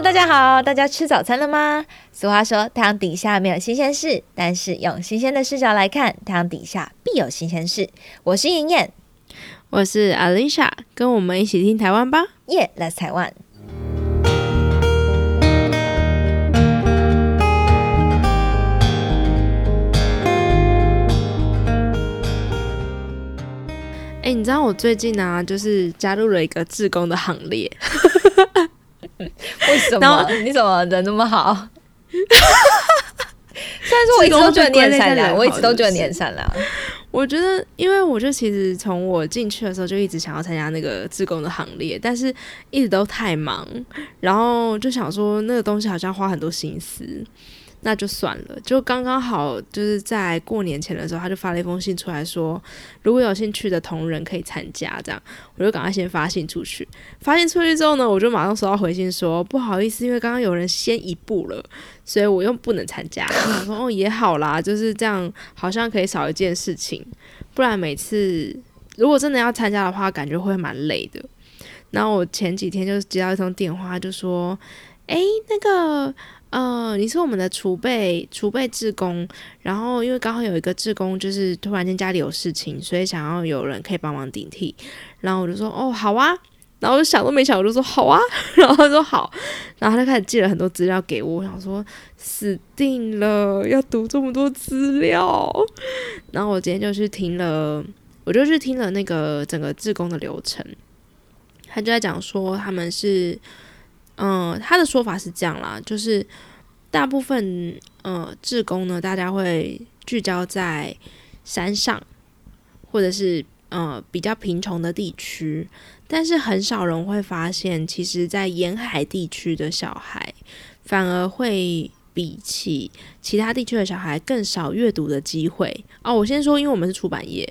Hello，大家好，大家吃早餐了吗？俗话说，太阳底下没有新鲜事，但是用新鲜的视角来看，太阳底下必有新鲜事。我是妍妍，我是 Alicia，跟我们一起听台湾吧。耶、yeah,，Let's 台湾。哎、你知道我最近啊，就是加入了一个志工的行列。为什么？你怎么人那么好？虽然说我一直都觉得你很善良，我一直都觉得你很善良。我觉得，因为我就其实从我进去的时候就一直想要参加那个自工的行列，但是一直都太忙，然后就想说那个东西好像花很多心思，那就算了。就刚刚好就是在过年前的时候，他就发了一封信出来说，如果有兴趣的同仁可以参加，这样我就赶快先发信出去。发信出去之后呢，我就马上收到回信说不好意思，因为刚刚有人先一步了，所以我又不能参加。我想说哦也好啦，就是这样，好像可以少一件事情，不然每次如果真的要参加的话，感觉会蛮累的。然后我前几天就接到一通电话，就说：“诶，那个呃，你是我们的储备储备志工，然后因为刚好有一个志工就是突然间家里有事情，所以想要有人可以帮忙顶替。”然后我就说：“哦，好啊。”然后我就想都没想，我就说好啊，然后他说好，然后他就开始寄了很多资料给我，我想说死定了，要读这么多资料。然后我今天就去听了，我就去听了那个整个志工的流程，他就在讲说他们是，嗯、他的说法是这样啦，就是大部分呃志工呢，大家会聚焦在山上，或者是呃比较贫穷的地区。但是很少人会发现，其实，在沿海地区的小孩，反而会比起其他地区的小孩更少阅读的机会。哦，我先说，因为我们是出版业，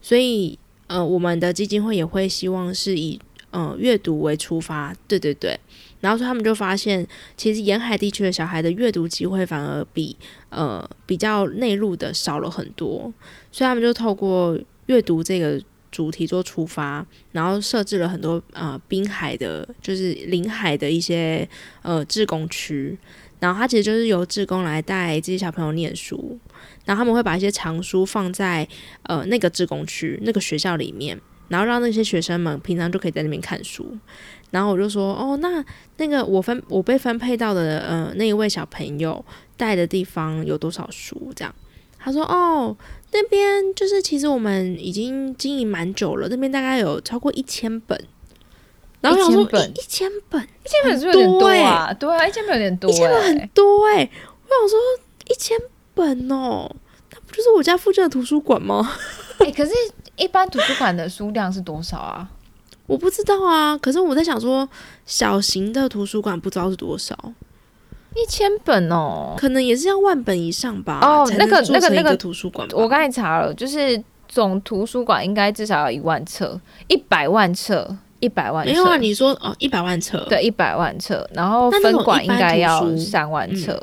所以呃，我们的基金会也会希望是以呃阅读为出发。对对对，然后说他们就发现，其实沿海地区的小孩的阅读机会反而比呃比较内陆的少了很多，所以他们就透过阅读这个。主题做出发，然后设置了很多呃滨海的，就是临海的一些呃志工区，然后他其实就是由志工来带这些小朋友念书，然后他们会把一些藏书放在呃那个志工区那个学校里面，然后让那些学生们平常就可以在那边看书。然后我就说，哦，那那个我分我被分配到的呃那一位小朋友带的地方有多少书？这样，他说，哦。那边就是，其实我们已经经营蛮久了，那边大概有超过一千本。然后我想说，本一千本，一千本是有点多啊？对啊，一千本有点多、欸，一千本很多哎、欸。我想说，一千本哦，那不就是我家附近的图书馆吗？哎、欸，可是，一般图书馆的书量是多少啊？我不知道啊。可是我在想说，小型的图书馆不知道是多少。一千本哦，可能也是要万本以上吧。哦，那个那个那个图书馆，我刚才查了，就是总图书馆应该至少要一万册，一百万册，一百万册。没有啊，你说哦，一百万册，对，一百万册，然后分馆应该要三万册。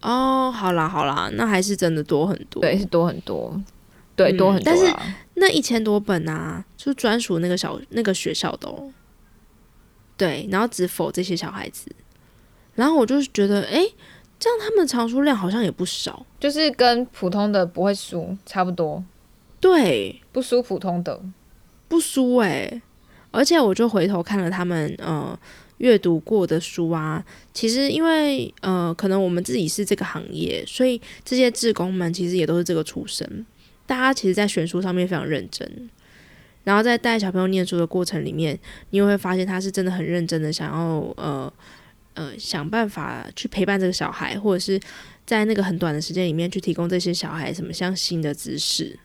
嗯、哦，好啦好啦，那还是真的多很多，对，是多很多，对，多很多、嗯。但是那一千多本啊，就专属那个小那个学校的哦。对，然后只否这些小孩子。然后我就觉得，哎，这样他们藏书量好像也不少，就是跟普通的不会输差不多。对，不输普通的，不输哎、欸。而且我就回头看了他们呃阅读过的书啊，其实因为呃可能我们自己是这个行业，所以这些志工们其实也都是这个出身。大家其实，在选书上面非常认真，然后在带小朋友念书的过程里面，你也会发现他是真的很认真的想要呃。呃，想办法去陪伴这个小孩，或者是在那个很短的时间里面去提供这些小孩什么像新的知识，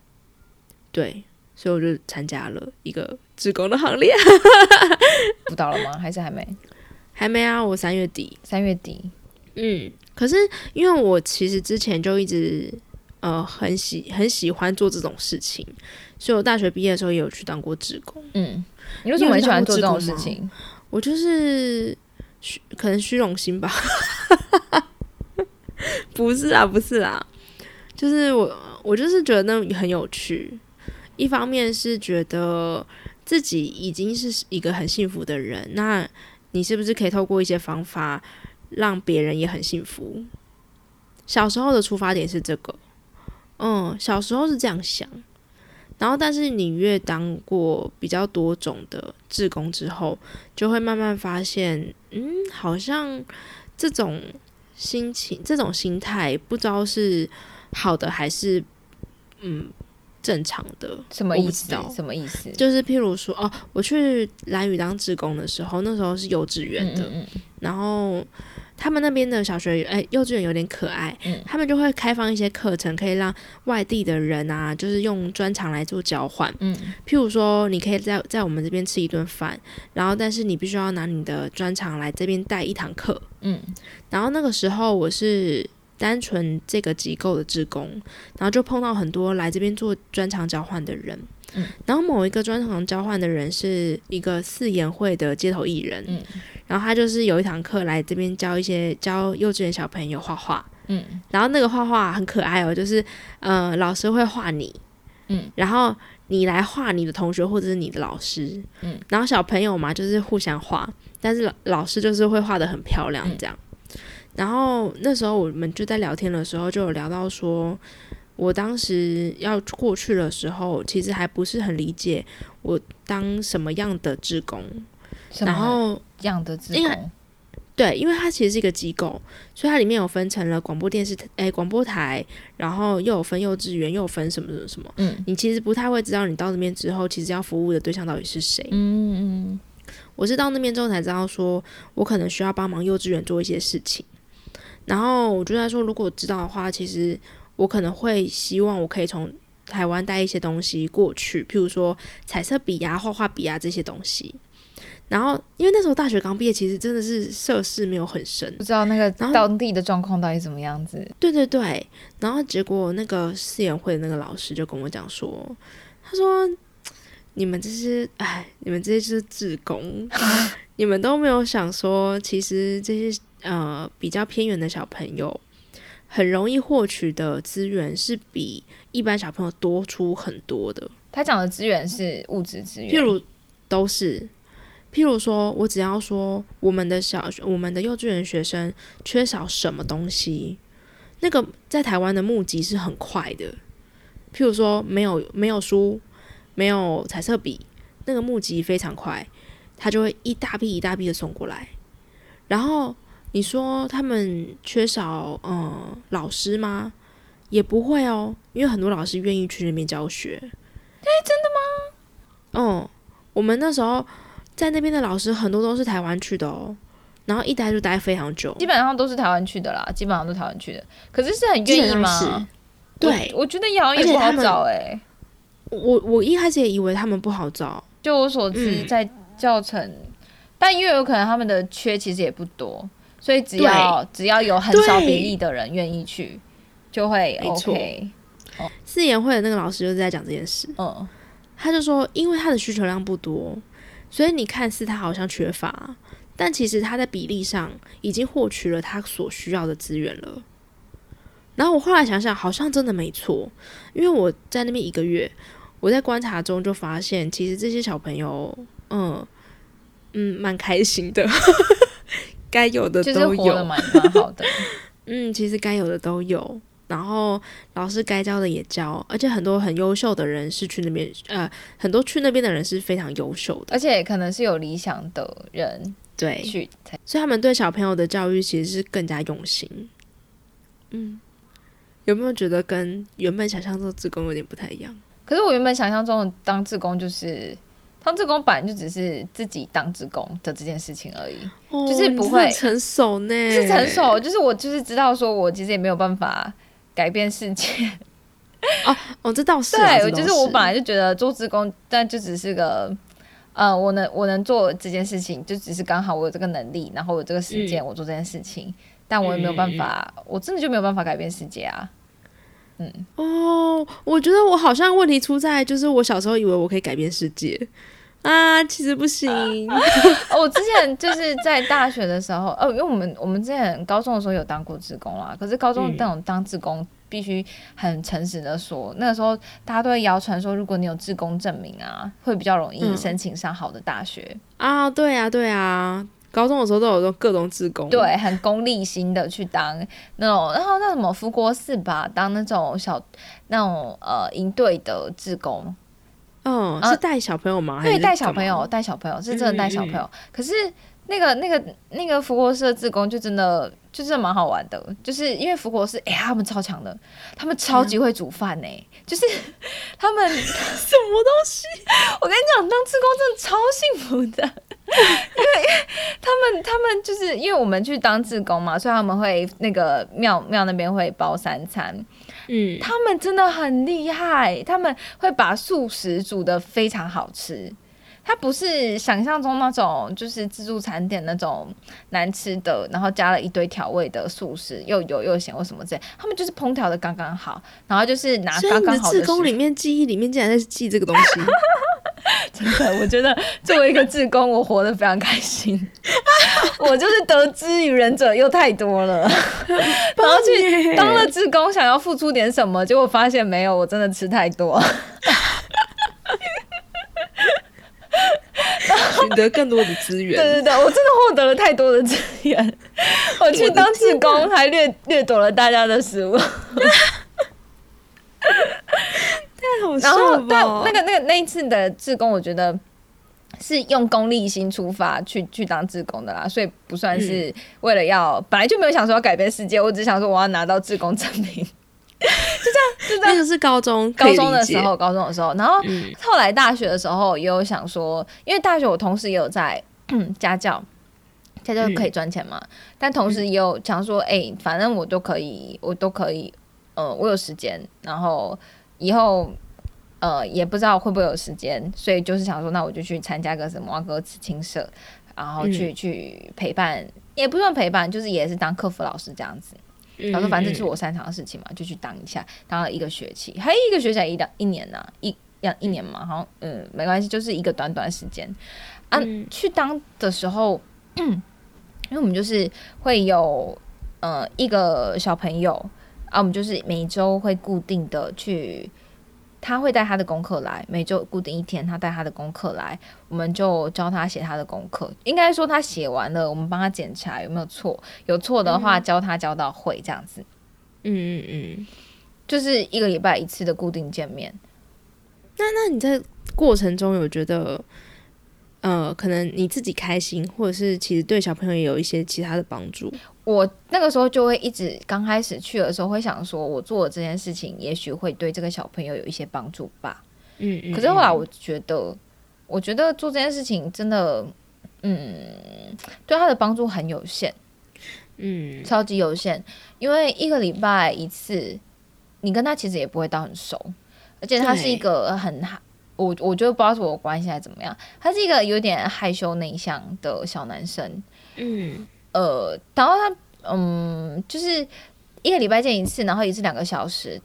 对，所以我就参加了一个志工的行列。辅导了吗？还是还没？还没啊，我三月底，三月底。嗯，可是因为我其实之前就一直呃很喜很喜欢做这种事情，所以我大学毕业的时候也有去当过志工。嗯，你为什么很喜欢做这种事情？我就是。虚可能虚荣心吧，不是啊，不是啊，就是我我就是觉得那很有趣。一方面是觉得自己已经是一个很幸福的人，那你是不是可以透过一些方法让别人也很幸福？小时候的出发点是这个，嗯，小时候是这样想。然后，但是你越当过比较多种的志工之后，就会慢慢发现，嗯，好像这种心情、这种心态，不知道是好的还是嗯正常的。什么意思？什么意思？就是譬如说，哦，我去蓝屿当职工的时候，那时候是幼稚园的，然后。他们那边的小学，哎，幼稚园有点可爱，他们就会开放一些课程，可以让外地的人啊，就是用专长来做交换。嗯，譬如说，你可以在在我们这边吃一顿饭，然后但是你必须要拿你的专长来这边带一堂课。嗯，然后那个时候我是单纯这个机构的职工，然后就碰到很多来这边做专长交换的人。嗯，然后某一个专长交换的人是一个四言会的街头艺人。嗯。然后他就是有一堂课来这边教一些教幼稚园小朋友画画，嗯，然后那个画画很可爱哦，就是呃老师会画你，嗯，然后你来画你的同学或者是你的老师，嗯，然后小朋友嘛就是互相画，但是老老师就是会画的很漂亮这样。然后那时候我们就在聊天的时候就有聊到说，我当时要过去的时候，其实还不是很理解我当什么样的职工。然后样的职工，对，因为它其实是一个机构，所以它里面有分成了广播电视诶广播台，然后又有分幼稚园，又有分什么什么什么。嗯，你其实不太会知道，你到那边之后，其实要服务的对象到底是谁。嗯嗯，我是到那边之后才知道，说我可能需要帮忙幼稚园做一些事情。然后我就在说，如果知道的话，其实我可能会希望我可以从台湾带一些东西过去，譬如说彩色笔呀、画画笔啊这些东西。然后，因为那时候大学刚毕业，其实真的是涉世没有很深，不知道那个当地的状况到底怎么样子。对对对，然后结果那个试演会的那个老师就跟我讲说，他说：“你们这些，哎，你们这些就是自工，你们都没有想说，其实这些呃比较偏远的小朋友，很容易获取的资源是比一般小朋友多出很多的。他讲的资源是物质资源，譬如都是。”譬如说，我只要说我们的小学、我们的幼稚园学生缺少什么东西，那个在台湾的募集是很快的。譬如说，没有没有书，没有彩色笔，那个募集非常快，他就会一大批一大批的送过来。然后你说他们缺少嗯老师吗？也不会哦，因为很多老师愿意去那边教学。哎，真的吗？嗯，我们那时候。在那边的老师很多都是台湾去的哦，然后一待就待非常久，基本上都是台湾去的啦，基本上都台湾去的。可是是很愿意吗？对，我觉得好像也不好找哎。我我一开始也以为他们不好找，就我所知，在教程，但因为有可能他们的缺其实也不多，所以只要只要有很少比例的人愿意去，就会 OK。四言会的那个老师就是在讲这件事，嗯，他就说，因为他的需求量不多。所以你看似他好像缺乏，但其实他在比例上已经获取了他所需要的资源了。然后我后来想想，好像真的没错，因为我在那边一个月，我在观察中就发现，其实这些小朋友，嗯嗯，蛮开心的，该有的都有，蛮蛮好的。嗯，其实该有的都有。然后老师该教的也教，而且很多很优秀的人是去那边，呃，很多去那边的人是非常优秀的，而且可能是有理想的人，对，去，所以他们对小朋友的教育其实是更加用心。嗯，有没有觉得跟原本想象中的自工有点不太一样？可是我原本想象中的当自工就是当职工本来就只是自己当职工的这件事情而已，就是不会成熟呢，是成熟，就是我就是知道说我其实也没有办法。改变世界哦哦，这倒是对，就是我本来就觉得做职工，但就只是个呃，我能我能做这件事情，就只是刚好我有这个能力，然后有这个时间，我做这件事情，但我也没有办法，我真的就没有办法改变世界啊。嗯哦，我觉得我好像问题出在，就是我小时候以为我可以改变世界啊，其实不行。我之前就是在大学的时候，哦，因为我们我们之前高中的时候有当过职工啦，可是高中那种当职工。必须很诚实的说，那个时候大家都会谣传说，如果你有志工证明啊，会比较容易申请上好的大学啊。对啊，对啊，高中的时候都有种各种志工，对，很功利心的去当那种，然后那什么福国寺吧，当那种小那种呃营队的志工，嗯，是带小朋友吗？还对，带小朋友，带小朋友是真的带小朋友。可是那个那个那个福国社志工就真的就真的蛮好玩的，就是因为福国是哎、他们超强的，他们超级会煮饭呢、就是他们 什么东西？我跟你讲，当志工真的超幸福的，因为他们他们就是因为我们去当志工嘛，所以他们会那个庙庙那边会包三餐，嗯，他们真的很厉害，他们会把素食煮的非常好吃。它不是想象中那种就是自助餐店那种难吃的，然后加了一堆调味的素食，又油又咸或什么之类。他们就是烹调的刚刚好，然后就是拿刚刚好的食志工里面记忆里面竟然在记这个东西，真的，我觉得作为一个志工，我活得非常开心。我就是得知于人者又太多了，然后去当了志工，想要付出点什么，结果发现没有，我真的吃太多。取得更多的资源，对对对，我真的获得了太多的资源。我去当志工，还掠掠夺了大家的食物。太好然后对？那个那个那一次的志工，我觉得是用功利心出发去去当志工的啦，所以不算是为了要，本来就没有想说要改变世界，我只想说我要拿到志工证明。那个是高中高中的时候，高中的时候，然后嗯后来大学的时候也有想说，因为大学我同时也有在家教。家教可以赚钱嘛？但同时也有想说，哎、反正我都可以，我都可以，呃，我有时间，然后以后呃也不知道会不会有时间，所以就是想说，那我就去参加个什么歌词青社，然后去、去陪伴，也不算陪伴，就是也是当客服老师这样子。嗯然后说反正这是我擅长的事情嘛，就去当一下，当了一个学期，还一个学期还一两一年呢、一两一年嘛，好像嗯没关系，就是一个短短时间啊。嗯去当的时候，因为我们就是会有呃一个小朋友啊，我们就是每周会固定的去。他会带他的功课来，每周固定一天，他带他的功课来，我们就教他写他的功课。应该说他写完了，我们帮他检查有没有错，有错的话教他教到会这样子。嗯嗯嗯。就是一个礼拜一次的固定见面。那那你在过程中有觉得，呃，可能你自己开心，或者是其实对小朋友也有一些其他的帮助？我那个时候就会一直刚开始去的时候会想说，我做的这件事情也许会对这个小朋友有一些帮助吧。嗯嗯可是后来我觉得，我觉得做这件事情真的，嗯，对他的帮助很有限，嗯超级有限。因为一个礼拜一次，你跟他其实也不会到很熟，而且他是一个很我我觉得不知道是我关系还是怎么样，他是一个有点害羞内向的小男生。嗯呃，然后他嗯，就是一个礼拜见一次，然后一次两个小时。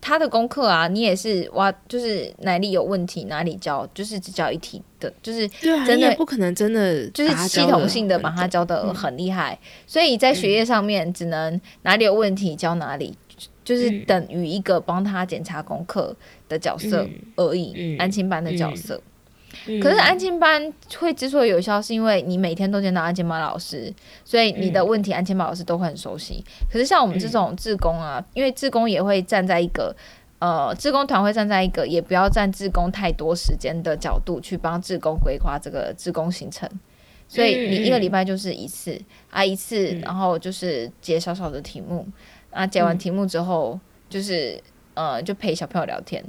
他的功课啊，你也是哇，就是哪里有问题哪里教，就是只教一题的，就是真的不可能真的就是系统性的把他教的很厉害，所以在学业上面只能哪里有问题教哪里，就是嗯等于一个帮他检查功课的角色嗯而已，嗯安亲班的角色。嗯可是安静班会之所以有效，是因为你每天都见到安静班老师，所以你的问题安静班老师都会很熟悉。可是像我们这种志工啊，因为志工也会站在一个呃，志工团会站在一个也不要占志工太多时间的角度去帮志工规划这个志工行程。所以你一个礼拜就是一次啊，一次，然后就是解小小的题目啊，解完题目之后就是呃，就陪小朋友聊天。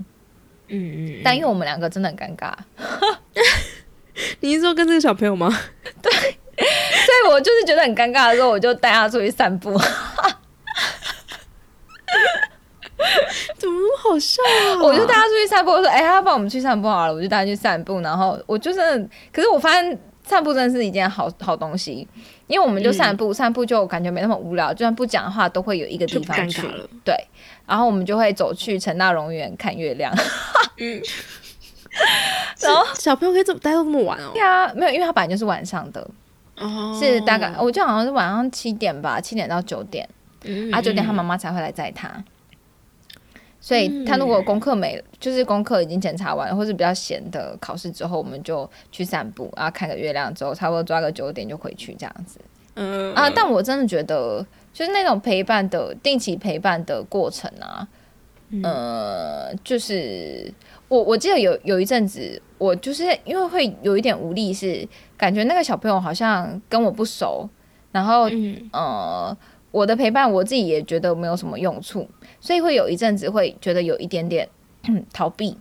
嗯嗯，但因为我们两个真的很尴尬，你是说跟这个小朋友吗？对所以我就是觉得很尴尬的时候，我就带他出去散步。怎么那么好笑啊？我就带他出去散步，我说：“哎、他帮我们去散步好了。”我就带他去散步，然后我就是，可是我发现散步真的是一件好好东西，因为我们就散步，散步就感觉没那么无聊，就算不讲话都会有一个地方去了。对，然后我们就会走去陈大荣园看月亮。嗯，然后小朋友可以怎么待到那么晚哦对？啊，没有，因为他本来就是晚上的，哦，是大概我记得好像是晚上七点吧，七点到九点。嗯啊，九点他妈妈才会来载他。所以他如果功课没，就是功课已经检查完，或是比较闲的考试之后，我们就去散步，然后看个月亮之后，差不多抓个九点就回去这样子。嗯啊，但我真的觉得，就是那种陪伴的定期陪伴的过程啊，呃，就是我我记得有有一阵子，我就是因为会有一点无力，是感觉那个小朋友好像跟我不熟，然后嗯。呃，我的陪伴我自己也觉得没有什么用处，所以会有一阵子会觉得有一点点 逃避。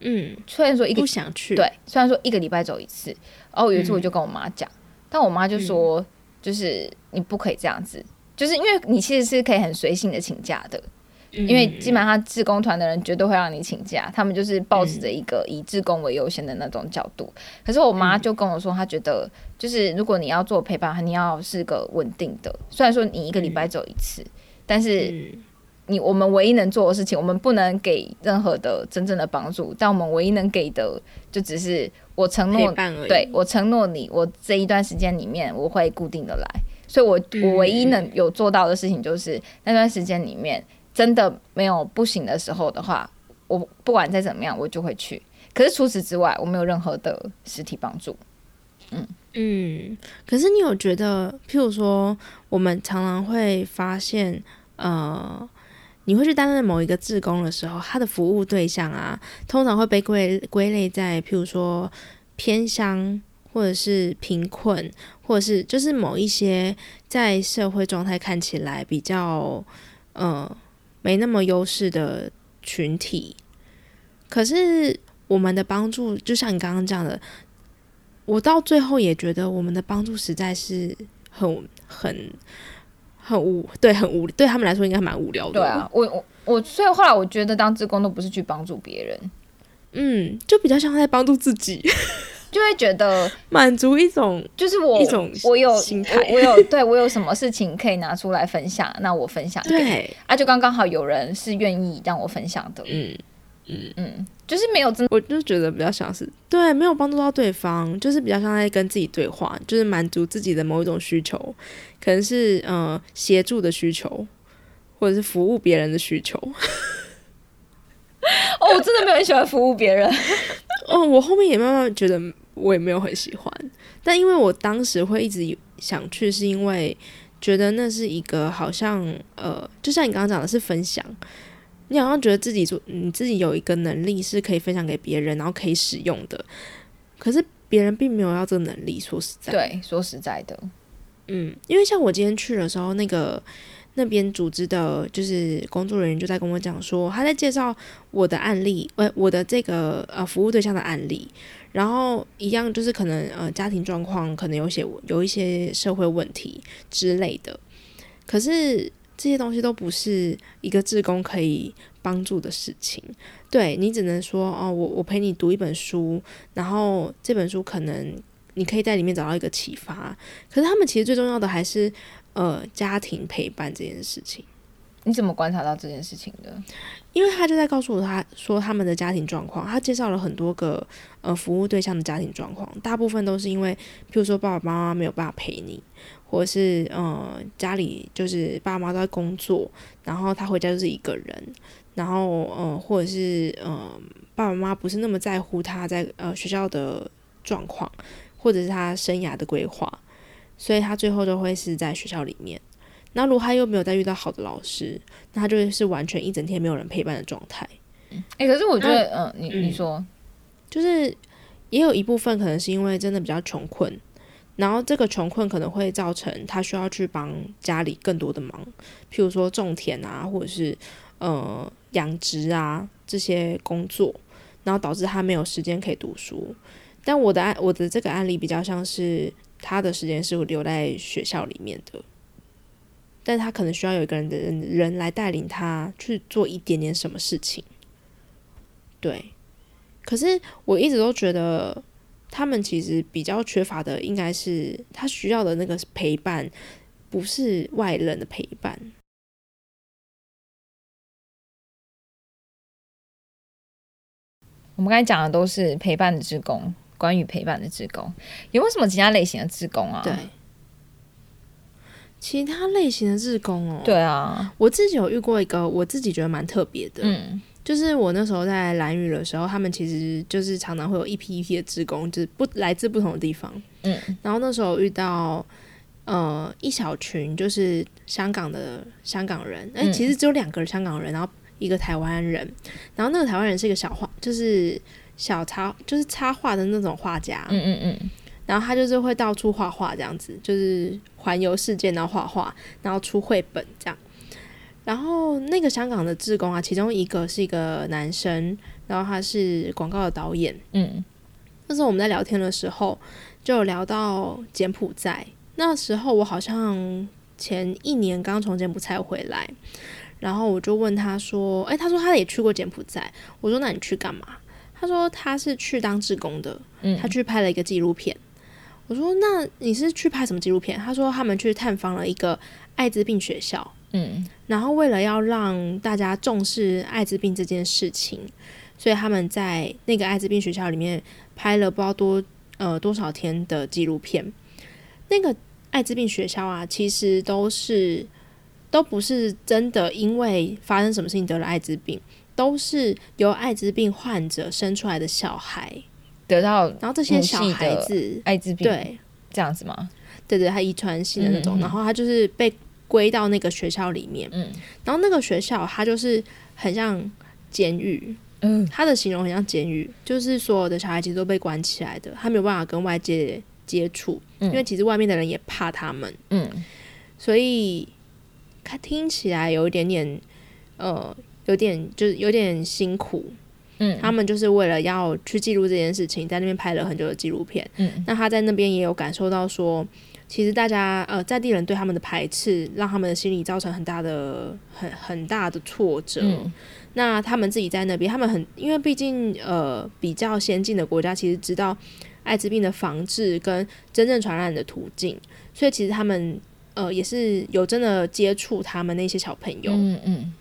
嗯，虽然说一个不想去，对，虽然说一个礼拜走一次，然后有一次我就跟我妈讲，但我妈就说，就是你不可以这样子，就是因为你其实是可以很随性的请假的，嗯，因为基本上志工团的人绝对会让你请假，他们就是抱持着一个以志工为优先的那种角度。可是我妈就跟我说，她觉得就是如果你要做陪伴，你要是个稳定的，虽然说你一个礼拜走一次，但是嗯。你我们唯一能做的事情，我们不能给任何的真正的帮助，但我们唯一能给的就只是我承诺对我承诺你，我这一段时间里面我会固定的来，所以我嗯我唯一能有做到的事情就是那段时间里面真的没有不行的时候的话，我不管再怎么样我就会去。可是除此之外，我没有任何的实体帮助。嗯嗯，可是你有觉得，譬如说，我们常常会发现，呃，你会去担任某一个志工的时候，他的服务对象啊，通常会被归归类在譬如说偏乡，或者是贫困，或者是就是某一些在社会状态看起来比较呃没那么优势的群体。可是我们的帮助，就像你刚刚讲的，我到最后也觉得我们的帮助实在是很很很无，对，很无，对他们来说应该蛮无聊的。对啊，，我我我，所以后来我觉得当志工都不是去帮助别人，嗯，就比较像在帮助自己，就会觉得满足一种就是我一种我有心态。我我有对我有什么事情可以拿出来分享，那我分享 给对，啊，就刚刚好有人是愿意让我分享的，嗯，嗯。嗯，就是没有真我就觉得比较像是对，没有帮助到对方，就是比较像在跟自己对话，就是满足自己的某一种需求，可能是呃协助的需求，或者是服务别人的需求。哦，我真的没有很喜欢服务别人，哦，我后面也慢慢觉得我也没有很喜欢，但因为我当时会一直想去，是因为觉得那是一个好像呃，就像你刚刚讲的是分享，你好像觉得自己做你自己有一个能力是可以分享给别人，然后可以使用的，可是别人并没有要这个能力。说实在，，对，说实在的，嗯，因为像我今天去的时候，那个那边组织的，就是工作人员就在跟我讲说，他在介绍我的案例，呃，我的这个呃服务对象的案例，然后一样就是可能呃家庭状况可能有些有一些社会问题之类的，可是这些东西都不是一个志工可以帮助的事情。对你只能说哦，我我陪你读一本书，然后这本书可能你可以在里面找到一个启发。可是他们其实最重要的还是呃家庭陪伴这件事情，你怎么观察到这件事情的？因为他就在告诉我他说他们的家庭状况，他介绍了很多个呃服务对象的家庭状况，大部分都是因为譬如说爸爸妈妈没有办法陪你，或者是呃家里就是爸爸妈都在工作，然后他回家就是一个人，然后呃或者是呃爸爸妈妈不是那么在乎他在呃学校的状况，或者是他生涯的规划，所以他最后都会是在学校里面。那如果他又没有再遇到好的老师，那他就会是完全一整天没有人陪伴的状态。哎、可是我觉得，嗯、你你嗯说，就是也有一部分可能是因为真的比较穷困，然后这个穷困可能会造成他需要去帮家里更多的忙，譬如说种田啊，或者是呃养殖啊这些工作，然后导致他没有时间可以读书。但我的案我的这个案例比较像是他的时间是留在学校里面的，但他可能需要有一个人的人人来带领他去做一点点什么事情。对，可是我一直都觉得，他们其实比较缺乏的应该是他需要的那个陪伴，不是外人的陪伴。我们刚才讲的都是陪伴的职工，关于陪伴的职工，有没有什么其他类型的职工啊？对，其他类型的志工哦，对啊，我自己有遇过一个，我自己觉得蛮特别的，嗯。就是我那时候在蓝屿的时候，他们其实就是常常会有一批一批的志工，就是不来自不同的地方。嗯。然后那时候遇到呃一小群就是香港的香港人，哎、嗯。其实只有两个香港人，然后一个台湾人，然后那个台湾人是一个小画，就是小插就是插画的那种画家，嗯嗯嗯，然后他就是会到处画画这样子，就是环游世界，然后画画，然后出绘本这样。然后那个香港的志工啊，其中一个是一个男生，然后他是广告的导演。嗯那时候我们在聊天的时候，就有聊到柬埔寨。那时候我好像前一年刚从柬埔寨回来，然后我就问他说：“哎，他说他也去过柬埔寨。”我说：“那你去干嘛？”他说他是去当志工的，嗯，他去拍了一个纪录片。我说：“那你是去拍什么纪录片？”他说他们去探访了一个艾滋病学校，嗯然后为了要让大家重视艾滋病这件事情，所以他们在那个艾滋病学校里面拍了不知道多呃多少天的纪录片。那个艾滋病学校啊，其实都是都不是真的因为发生什么事情得了艾滋病，都是由艾滋病患者生出来的小孩，得到然后这些小孩子艾滋病，对。这样子吗？对对，他遗传性的那种，嗯嗯然后他就是被归到那个学校里面，嗯。然后那个学校它就是很像监狱，嗯。它的形容很像监狱，就是所有的小孩其实都被关起来的，他没有办法跟外界接触，嗯。因为其实外面的人也怕他们，嗯。所以他听起来有一点点呃，有点就是有点辛苦。嗯，他们就是为了要去记录这件事情，在那边拍了很久的纪录片。嗯那他在那边也有感受到说，其实大家呃在地人对他们的排斥，让他们的心理造成很大的很很大的挫折。嗯那他们自己在那边，他们很因为毕竟呃比较先进的国家，其实知道艾滋病的防治跟真正传染的途径，所以其实他们呃也是有真的接触他们那些小朋友。嗯嗯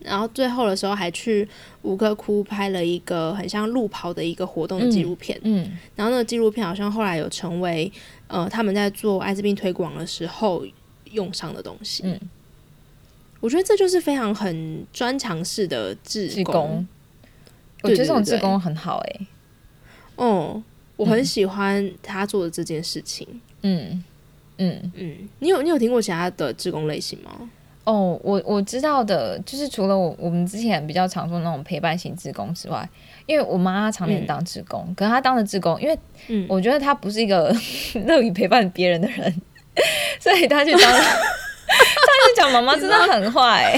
然后最后的时候还去五个窟拍了一个很像路跑的一个活动的纪录片。嗯然后那个纪录片好像后来有成为呃他们在做艾滋病推广的时候用上的东西。嗯，我觉得这就是非常很专长式的志志工。工，我对觉得这种志工很好哎、哦，我很喜欢他做的这件事情。嗯嗯。嗯，你有你有听过其他的志工类型吗？哦，我我知道的，就是除了我我们之前比较常说那种陪伴型职工之外，因为我妈常年当职工，可是她当了职工，因为嗯，我觉得她不是一个 乐于陪伴别人的人，所以她去当，她去讲妈妈真的很坏、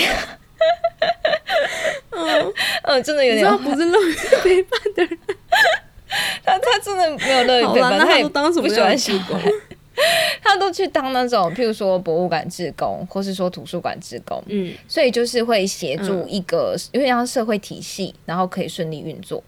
嗯，嗯，真的有点坏，不是乐于陪伴的人，她她真的没有乐于陪伴，那他都当什么不喜样的志欢小工孩？，她都去当那种，譬如说博物馆志工，或是说图书馆志工，嗯。所以就是会协助嗯。一个有点像社会体系，然后可以顺利运作。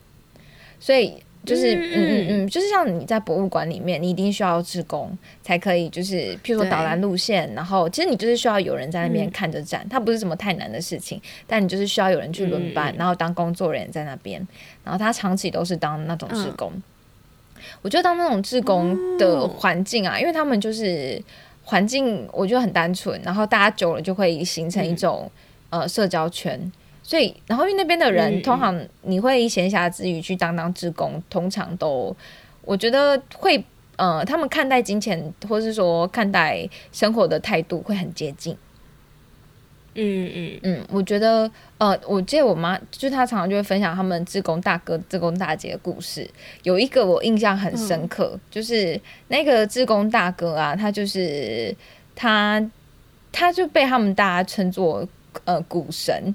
所以就是嗯嗯嗯嗯，就是像你在博物馆里面，你一定需要志工才可以，就是譬如说导览路线，然后其实你就是需要有人在那边嗯。看着展，它不是什么太难的事情，但你就是需要有人去轮班，嗯。然后当工作人员在那边，然后他长期都是当那种志嗯。工。我觉得当那种志工的哦环境啊，因为他们就是环境，我觉得很单纯，然后大家久了就会形成一种、呃社交圈。所以，然后因为那边的人，嗯通常你会闲暇之余去当当志工，通常都我觉得会呃，他们看待金钱或是说看待生活的态度会很接近。嗯嗯嗯，我觉得呃，我记得我妈就是她常常就会分享他们志工大哥、志工大姐的故事。有一个我印象很深刻，就是那个志工大哥啊，他就是他他就被他们大家称作呃股神。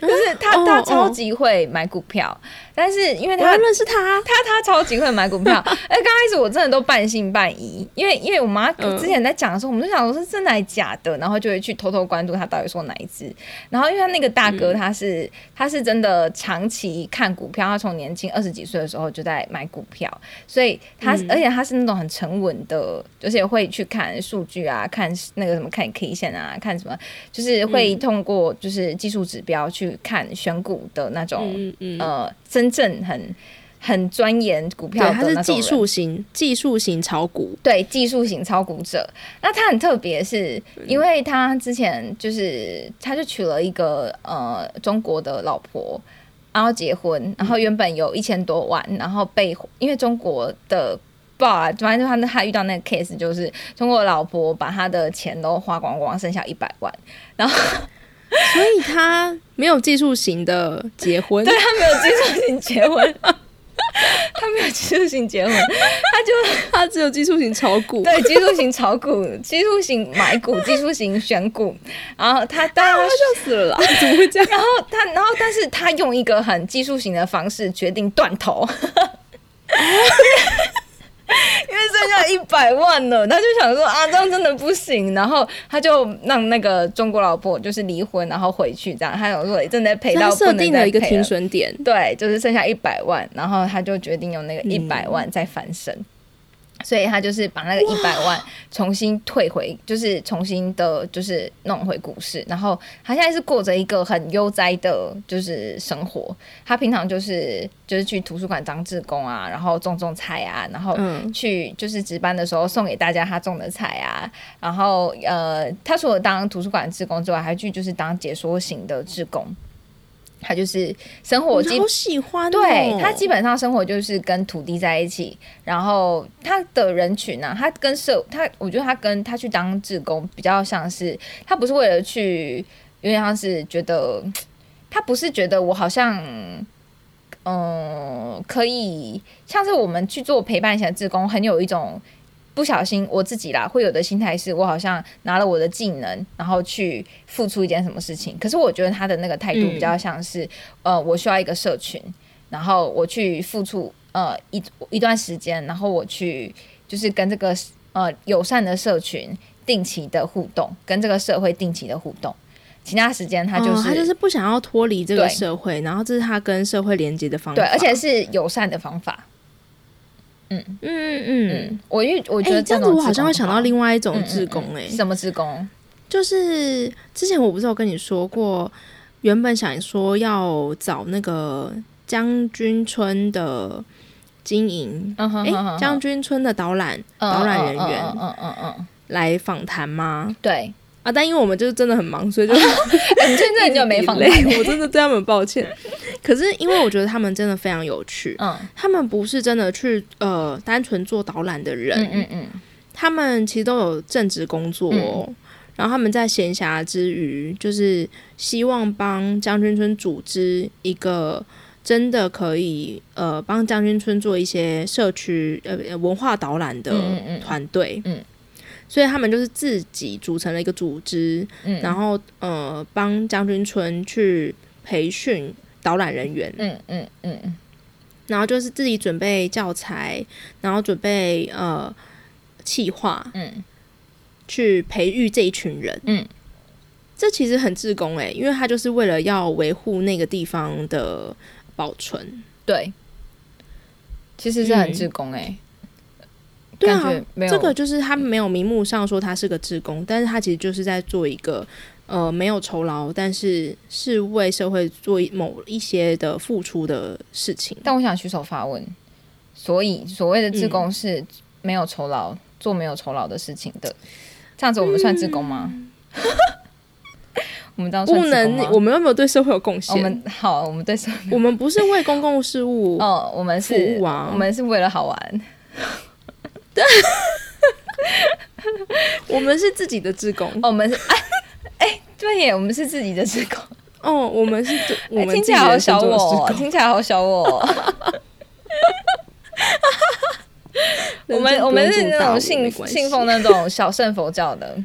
就是他，哦他超哦级会买股票，但是因为他要认识他，他他超级会买股票，哎，刚开始我真的都半信半疑，因为因为我妈嗯。之前在讲的时候，我们就想说是真的还是假的，然后就会去偷偷关注他到底说哪一只。然后因为他那个大哥他是、他是真的长期看股票，他从年轻二十几岁的时候就在买股票，所以他、嗯。而且他是那种很沉稳的，而且会去看数据啊，看那个什么看 K 线啊，看什么，就是会通过就是技术指标去看选股的那种。嗯嗯呃，真正很很钻研股票他是技术型技术型炒股，对技术型炒股者。那他很特别，是因为他之前就是他就娶了一个呃中国的老婆，然后结婚，然后原本有一千多万，然后被因为中国的。不好啊，反正他他遇到那个 case 就是中国的老婆把他的钱都花光光，剩下一百万，然后所以他没有技术型的结婚，对他没有技术型结婚，他没有技术型结婚，他就他只有技术型炒股。对技术型炒股、技术型买股、技术型选股，然后他当然他笑死了啦！怎么会这样？然后他，然后但是他用一个很技术型的方式决定断头，因为剩下一百万了，他就想说啊，这样真的不行，然后他就让那个中国老婆就是离婚，然后回去这样，他有说真的赔到不能再定了一个停赔了损点，对，就是剩下一百万，然后他就决定用那个一百万再翻身，所以他就是把那个一百万重新退回，就是重新的，就是弄回股市。然后他现在是过着一个很悠哉的，就是生活。他平常就是就是去图书馆当志工啊，然后种种菜啊，然后嗯去就是值班的时候送给大家他种的菜啊，然后呃，他除了当图书馆志工之外，还去就是当解说型的志工。他就是生活基我好喜欢、哦。对他基本上生活就是跟土地在一起，然后他的人群呢、他跟社他，我觉得他跟他去当志工比较像是，他不是为了去，有点像是觉得，他不是觉得我好像，嗯，可以像是我们去做陪伴型的志工，很有一种。不小心，我自己啦会有的心态是我好像拿了我的技能，然后去付出一件什么事情。可是我觉得他的那个态度比较像是，呃，我需要一个社群，然后我去付出呃一一段时间，然后我去就是跟这个呃友善的社群定期的互动，跟这个社会定期的互动。其他时间他就是、哦他就是不想要脱离这个社会，然后这是他跟社会连接的方法。对，而且是友善的方法。嗯。嗯嗯，嗯，我因为我觉哎、得这样子我好像会想到另外外一种志工、哎、什么志工？就是之前我不是有跟你说过，原本想说要找那个将军村的经营，哎、将军村的导览嗯导览人员嗯嗯嗯，来访谈吗？对，啊，但因为我们就是真的很忙，所以就哎 你最近很久没访谈累，我真的对他们抱歉。可是因为我觉得他们真的非常有趣，嗯他们不是真的去呃单纯做导览的人，嗯嗯嗯，他们其实都有正职工作、哦，然后他们在闲暇之余，就是希望帮将军村组织一个真的可以呃帮将军村做一些社区呃文化导览的嗯嗯嗯。团队，嗯所以他们就是自己组成了一个组织，嗯。然后呃帮将军村去培训导览人员，嗯嗯嗯。嗯然后就是自己准备教材，然后准备呃企划，嗯。去培育这一群人。嗯，这其实很自工诶、因为他就是为了要维护那个地方的保存。对，其实是很嗯志工哎、对啊没有这个就是他没有明目上说他是个职工，但是他其实就是在做一个呃没有酬劳，但是是为社会做一某一些的付出的事情。但我想举手发问，所以所谓的志嗯工是没有酬劳、做没有酬劳的事情的，这样子我们算职工吗？我们不能，我们又没有对社会有贡献。我们好，我们对社会？我们不是为公共事务，哦，我们是服务啊我们是为了好玩。我们是自己的职工。哦我们是哎哎，对耶，我们是自己的职工。哦，我们是我哎们听起来好小我哦，听起来好小我哦。我们我们是那种信信奉那种小圣佛教的，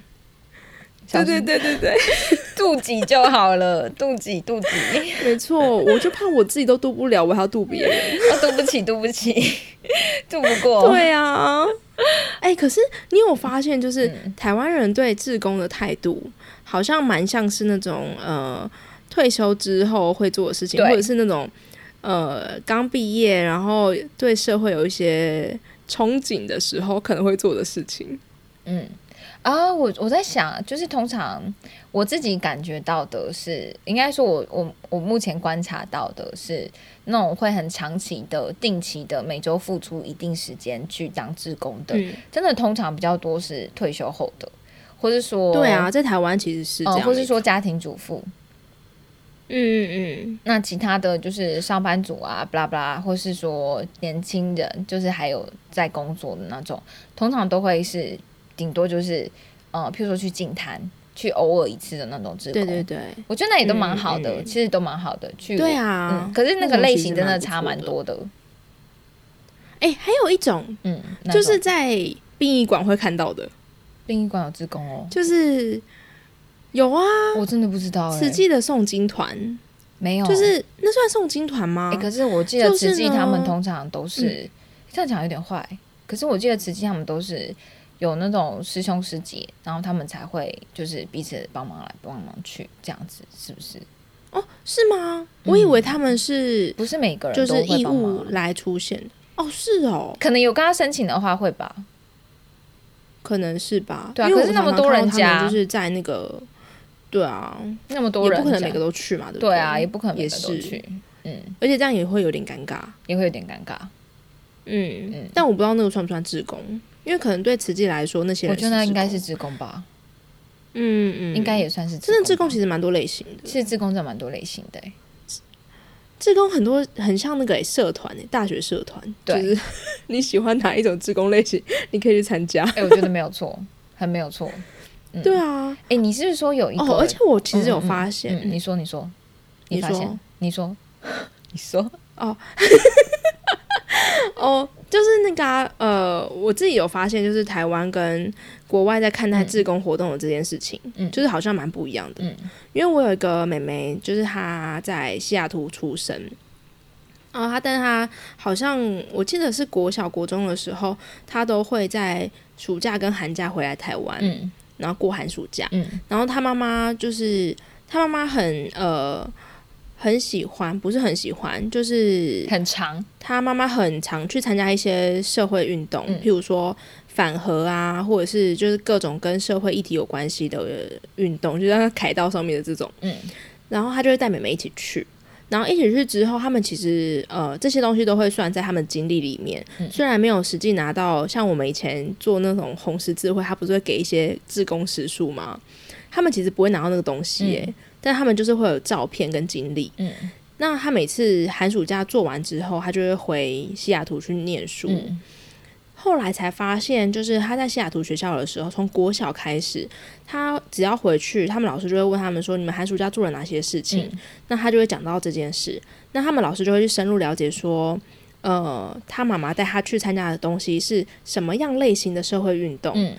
对对对对对，渡己就好了，渡己渡己，没错，我就怕我自己都渡不了，我还要渡别人。哦，对不起渡不起，渡不过。对啊，哎、可是你有发现，就是、嗯。台湾人对志工的态度，好像蛮像是那种呃退休之后会做的事情，或者是那种呃刚毕业然后对社会有一些憧憬的时候可能会做的事情。嗯，啊，我我在想，就是通常我自己感觉到的是，应该说我我我目前观察到的是，那种会很长期的、定期的每周付出一定时间去当志工的，嗯，真的通常比较多是退休后的，或是说对啊，，在台湾其实是这嗯，样，或是说家庭主妇。嗯嗯嗯，那其他的就是上班族啊，巴拉巴拉，或是说年轻人，就是还有在工作的那种，通常都会是顶多就是呃，譬如说去净滩，去偶尔一次的那种志工。对对对，我觉得那也都蛮好的，其实都蛮好的。去对啊嗯，可是那个类型真的差蛮多的。哎、还有一种嗯，就是在殡仪馆会看到的，殡仪馆有志工哦，就是有啊，我真的不知道哎、慈济的诵经团，没有，就是那算诵经团吗？哎、可是我记得就是慈济他们通常都是、这样讲有点坏，可是我记得慈济他们都是有那种师兄师姐，然后他们才会就是彼此帮忙来帮忙去这样子，是不是？哦，是吗？我以为他们是不是每个人就都是义务来出现的。哦，是哦，可能有跟他申请的话会吧？可能是吧。对啊因为可是那么多人家他们就是在那个，对啊，那么多人不可能每个都去嘛，对不对啊，也不可能每也个都是去，嗯，而且这样也会有点尴尬。也会有点尴尬。嗯，嗯但我不知道那个算不算志工，因为可能对慈济来说，那些人我觉得那应该是职工吧，嗯嗯，应该也算是真的志工其实蛮多类型的。其实职工真的蛮多类型的、欸，志工很多很像那个、欸、社团、欸，大学社团，就对是 你喜欢哪一种志工类型，你可以去参加。哎、我觉得没有错，很没有错。嗯。对啊，哎、你是不是说有一个？哦，而且我其实有发现，嗯，你说，你说，你说发现，你说，你说，哦。哦，就是那个啊、呃，我自己有发现，就是台湾跟国外在看待自工活动的这件事情，嗯就是好像蛮不一样的。嗯。因为我有一个妹妹，就是她在西雅图出生，然后她，但她好像我记得是国小国中的时候，她都会在暑假跟寒假回来台湾，嗯。然后过寒暑假。嗯。然后她妈妈就是她妈妈很呃很喜欢，不是很喜欢，就是很长，他妈妈很常去参加一些社会运动，嗯。譬如说反核啊，或者是就是各种跟社会议题有关系的运动，就像凯道上面的这种。嗯。然后他就会带妹妹一起去。然后一起去之后，他们其实呃这些东西都会算在他们经历里面，嗯。虽然没有实际拿到，像我们以前做那种红十字会，他不是会给一些志工时数吗？他们其实不会拿到那个东西耶、嗯但他们就是会有照片跟经历。嗯那他每次寒暑假做完之后，他就会回西雅图去念书。嗯后来才发现，就是他在西雅图学校的时候，从国小开始，他只要回去，他们老师就会问他们说：“你们寒暑假做了哪些事情？”嗯那他就会讲到这件事。那他们老师就会去深入了解说，呃，他妈妈带他去参加的东西是什么样类型的社会运动。嗯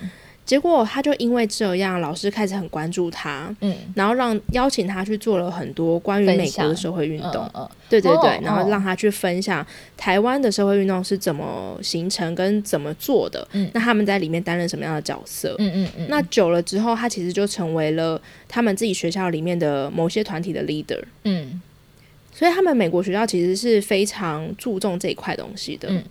结果他就因为这样，老师开始很关注他，嗯。然后让邀请他去做了很多关于美国的社会运动。嗯对对对，哦然后哦让他去分享台湾的社会运动是怎么形成跟怎么做的，嗯。那他们在里面担任什么样的角色？嗯嗯嗯，那久了之后，他其实就成为了他们自己学校里面的某些团体的 leader，嗯。所以他们美国学校其实是非常注重这一块东西的。嗯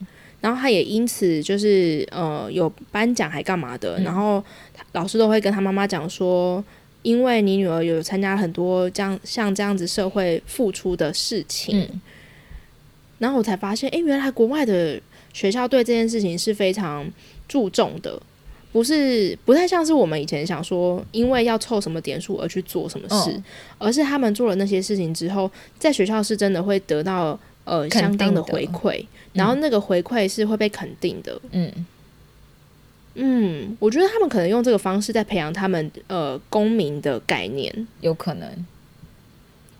然后他也因此就是呃有颁奖还干嘛的，嗯。然后老师都会跟他妈妈讲说，因为你女儿有参加很多这样像这样子社会付出的事情，嗯。然后我才发现，诶，原来国外的学校对这件事情是非常注重的，不是不太像是我们以前想说，因为要凑什么点数而去做什么事，嗯。而是他们做了那些事情之后，在学校是真的会得到呃相当的回馈，然后那个回馈是会被肯定的。嗯嗯，我觉得他们可能用这个方式在培养他们呃公民的概念。有可能，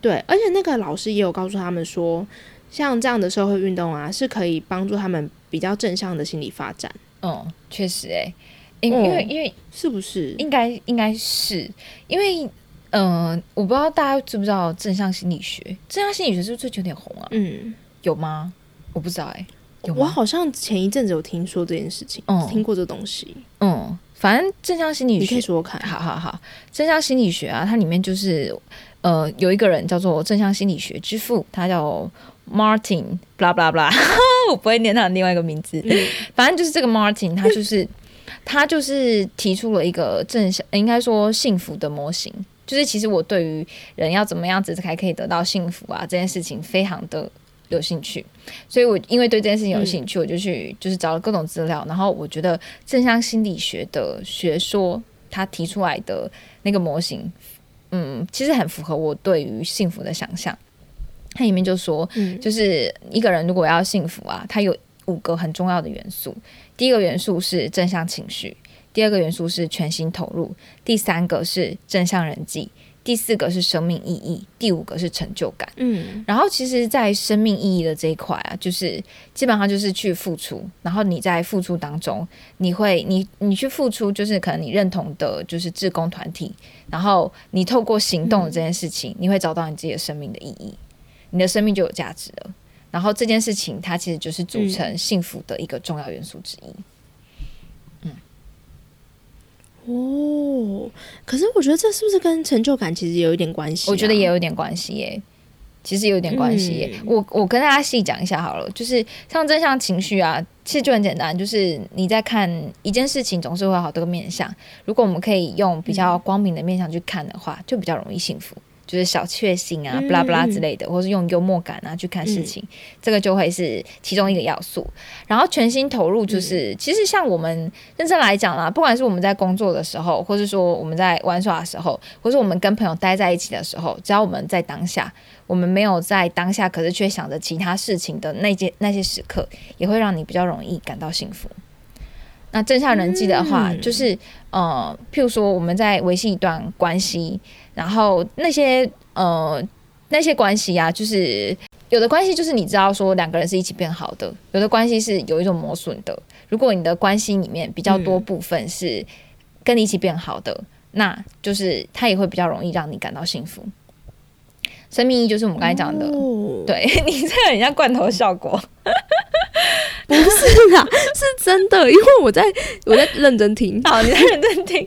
对，而且那个老师也有告诉他们说，像这样的社会运动啊，是可以帮助他们比较正向的心理发展，嗯，确实、欸，哎，因嗯因为因为是不是？应该应该是因为。嗯、我不知道大家知不知道正向心理学？正向心理学是不是最近有点红啊？嗯，有吗？我不知道哎、有吗？我好像前一阵子有听说这件事情，嗯听过这东西，嗯，反正正向心理学你可以说说看。好好好，正向心理学啊，它里面就是呃有一个人叫做正向心理学之父，他叫 Martin，blah blah blah，我不会念他的另外一个名字，嗯反正就是这个 Martin，他就是他就是提出了一个正向，应该说幸福的模型。就是其实我对于人要怎么样子才可以得到幸福啊这件事情非常的有兴趣，所以我因为对这件事情有兴趣，我就去就是找了各种资料，然后我觉得正向心理学的学说他提出来的那个模型，嗯，其实很符合我对于幸福的想象。它里面就说，就是一个人如果要幸福啊，他有五个很重要的元素。第一个元素是正向情绪，第二个元素是全心投入，第三个是正向人际，第四个是生命意义，第五个是成就感。嗯，然后其实，在生命意义的这一块啊，就是基本上就是去付出，然后你在付出当中，你会你你去付出，就是可能你认同的就是志工团体，然后你透过行动的这件事情，你会找到你自己的生命的意义。你的生命就有价值了，然后这件事情它其实就是组成幸福的一个重要元素之一。嗯，哦，可是我觉得这是不是跟成就感其实有一点关系？我觉得也有点关系耶，其实有点关系耶。我我跟大家细讲一下好了，就是像正向情绪啊，其实就很简单，就是你在看一件事情，总是会有好多个面相。如果我们可以用比较光明的面相去看的话，就比较容易幸福。就是小确幸啊，不拉不拉之类的，或是用幽默感啊去看事情，这个就会是其中一个要素。然后全心投入，就是其实像我们认真来讲啦，不管是我们在工作的时候，或是说我们在玩耍的时候，或是我们跟朋友待在一起的时候，只要我们在当下，我们没有在当下，可是却想着其他事情的那些那些时刻，也会让你比较容易感到幸福。那正向人际的话，就是呃，譬如说我们在维系一段关系。然后那些呃那些关系啊，就是有的关系就是你知道说两个人是一起变好的，有的关系是有一种磨损的。如果你的关系里面比较多部分是跟你一起变好的，那就是他也会比较容易让你感到幸福。生命意义就是我们刚才讲的，对你这个很像罐头效果。不是啊，是真的，因为我在我在认真听，好，你在认真听。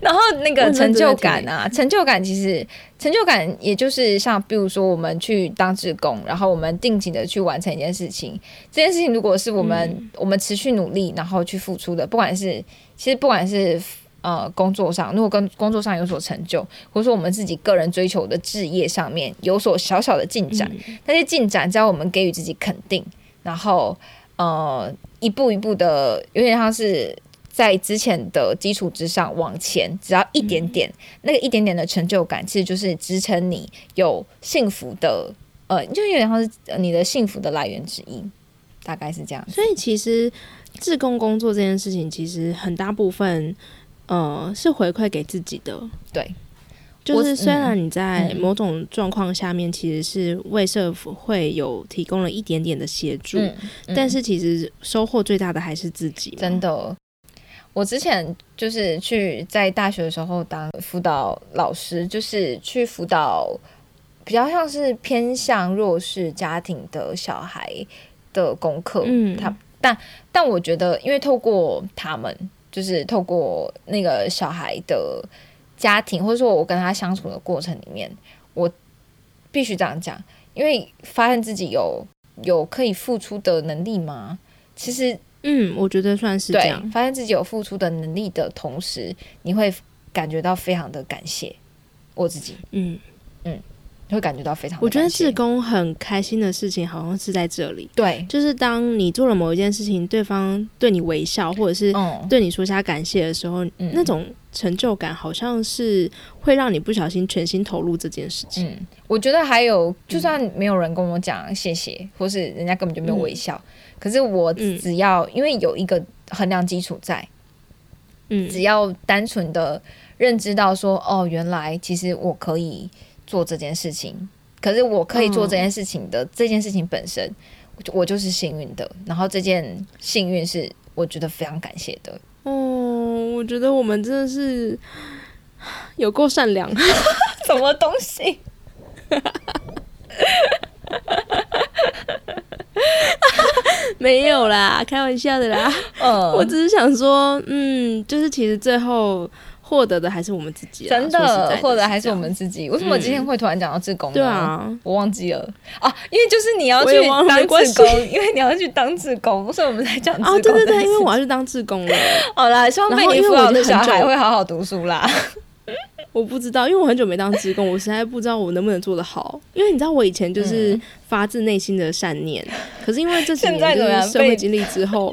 然后那个成就感啊，成就感其实成就感也就是像，比如说我们去当志工，然后我们定期的去完成一件事情，这件事情如果是我们我们持续努力，然后去付出的，不管是其实不管是呃工作上，如果跟工作上有所成就，或者说我们自己个人追求的置业上面有所小小的进展，那些进展只要我们给予自己肯定，然后。呃，一步一步的，有点像是在之前的基础之上往前，只要一点点，那个一点点的成就感，其实就是支撑你有幸福的，呃，就有点像是你的幸福的来源之一，大概是这样。所以其实自工工作这件事情，其实很大部分，呃，是回馈给自己的，对。就是虽然你在某种状况下面，其实是为社府会有提供了一点点的协助，但是其实收获最大的还是自己。真的，我之前就是去在大学的时候当辅导老师，就是去辅导比较像是偏向弱势家庭的小孩的功课。嗯，他但但我觉得，因为透过他们，就是透过那个小孩的。家庭或者说我跟他相处的过程里面，我必须这样讲，因为发现自己有有可以付出的能力吗？其实，嗯，我觉得算是这样。发现自己有付出的能力的同时，你会感觉到非常的感谢我自己。嗯嗯。会感觉到非常。我觉得志工很开心的事情，好像是在这里。对，就是当你做了某一件事情，对方对你微笑，或者是对你说下感谢的时候，那种成就感，好像是会让你不小心全心投入这件事情。嗯，我觉得还有，就算没有人跟我讲谢谢，或是人家根本就没有微笑，可是我只要因为有一个衡量基础在，嗯，只要单纯的认知到说，哦，原来其实我可以。做这件事情，可是我可以做这件事情的这件事情本身，我就是幸运的。然后这件幸运是我觉得非常感谢的。哦，我觉得我们真的是有够善良，什么东西？没有啦，开玩笑的啦。嗯，我只是想说，嗯，就是其实最后。获得的还是我们自己啊，真的，获得还是我们自己。为什么今天会突然讲到志工呢？对啊，我忘记了啊，因为就是你要去当没关系志工，因为你要去当志工，所以我们才讲志哦，对对对，因为我要去当志工了。好啦，希望被你辅导的小孩会好好读书啦。我不知道，因为我很久没当职工，我实在不知道我能不能做得好。因为你知道，我以前就是发自内心的善念，可是因为这几年就怎么样被是社会经历之后，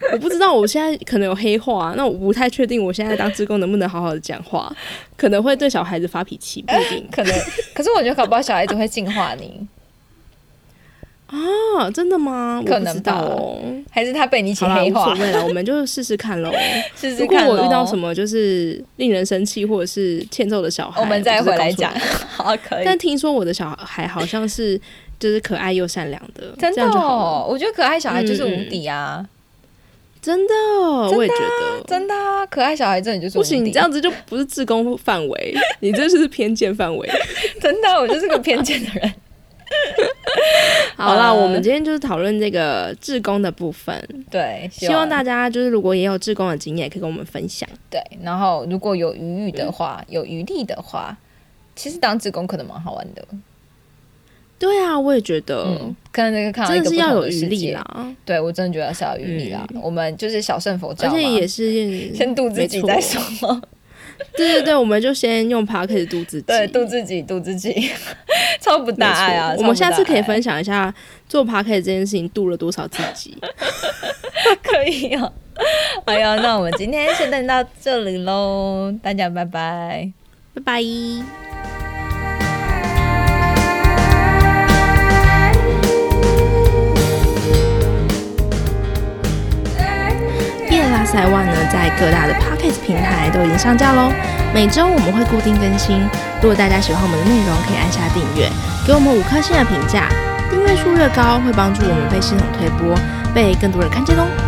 我不知道我现在可能有黑化，那我不太确定我现在当职工能不能好好的讲话，可能会对小孩子发脾气，不一定 可能，可是我觉得搞不好小孩子会净化你，啊，真的吗？可能我不知道吧哦。还是他被你一起，黑化无所？谓了，我们就试试看喽。试试如果看我遇到什么，就是令人生气或者是欠揍的小孩，我们再回来讲。好，可以。但听说我的小孩好像是就是可爱又善良的，真的我觉得可爱小孩就是嗯无敌啊！真的，我也觉得。真的啊，可爱小孩真的就是不行，你这样子就不是自宫范围，你这就是偏见范围。真的，我就是个偏见的人。好啦，呃我们今天就是讨论这个志工的部分，对，希望大家就是如果也有志工的经验，也可以跟我们分享。对，然后如果有余裕的话，有余力的话，其实当志工可能蛮好玩的。对啊，我也觉得，嗯，可能那个看到一真的是要有余力。啦，对我真的觉得是要有余力啦。嗯我们就是小圣佛教嘛，而且也是先度自己再说。对对对，我们就先用 p a r k 度自己。对，度自己，度自己，超不大爱啊！我们下次可以，分享一下做 p a r k 这件事情度了多少自己。可以哦。哎呀，那我们今天先到这里喽，大家拜拜。拜拜。夜拉塞万呢，在各大的 Podcast 平台都已经上架喽。每周我们会固定更新，如果大家喜欢我们的内容，可以按下订阅，给我们五颗星的评价。订阅数越高，会帮助我们被系统推播，被更多人看见哦。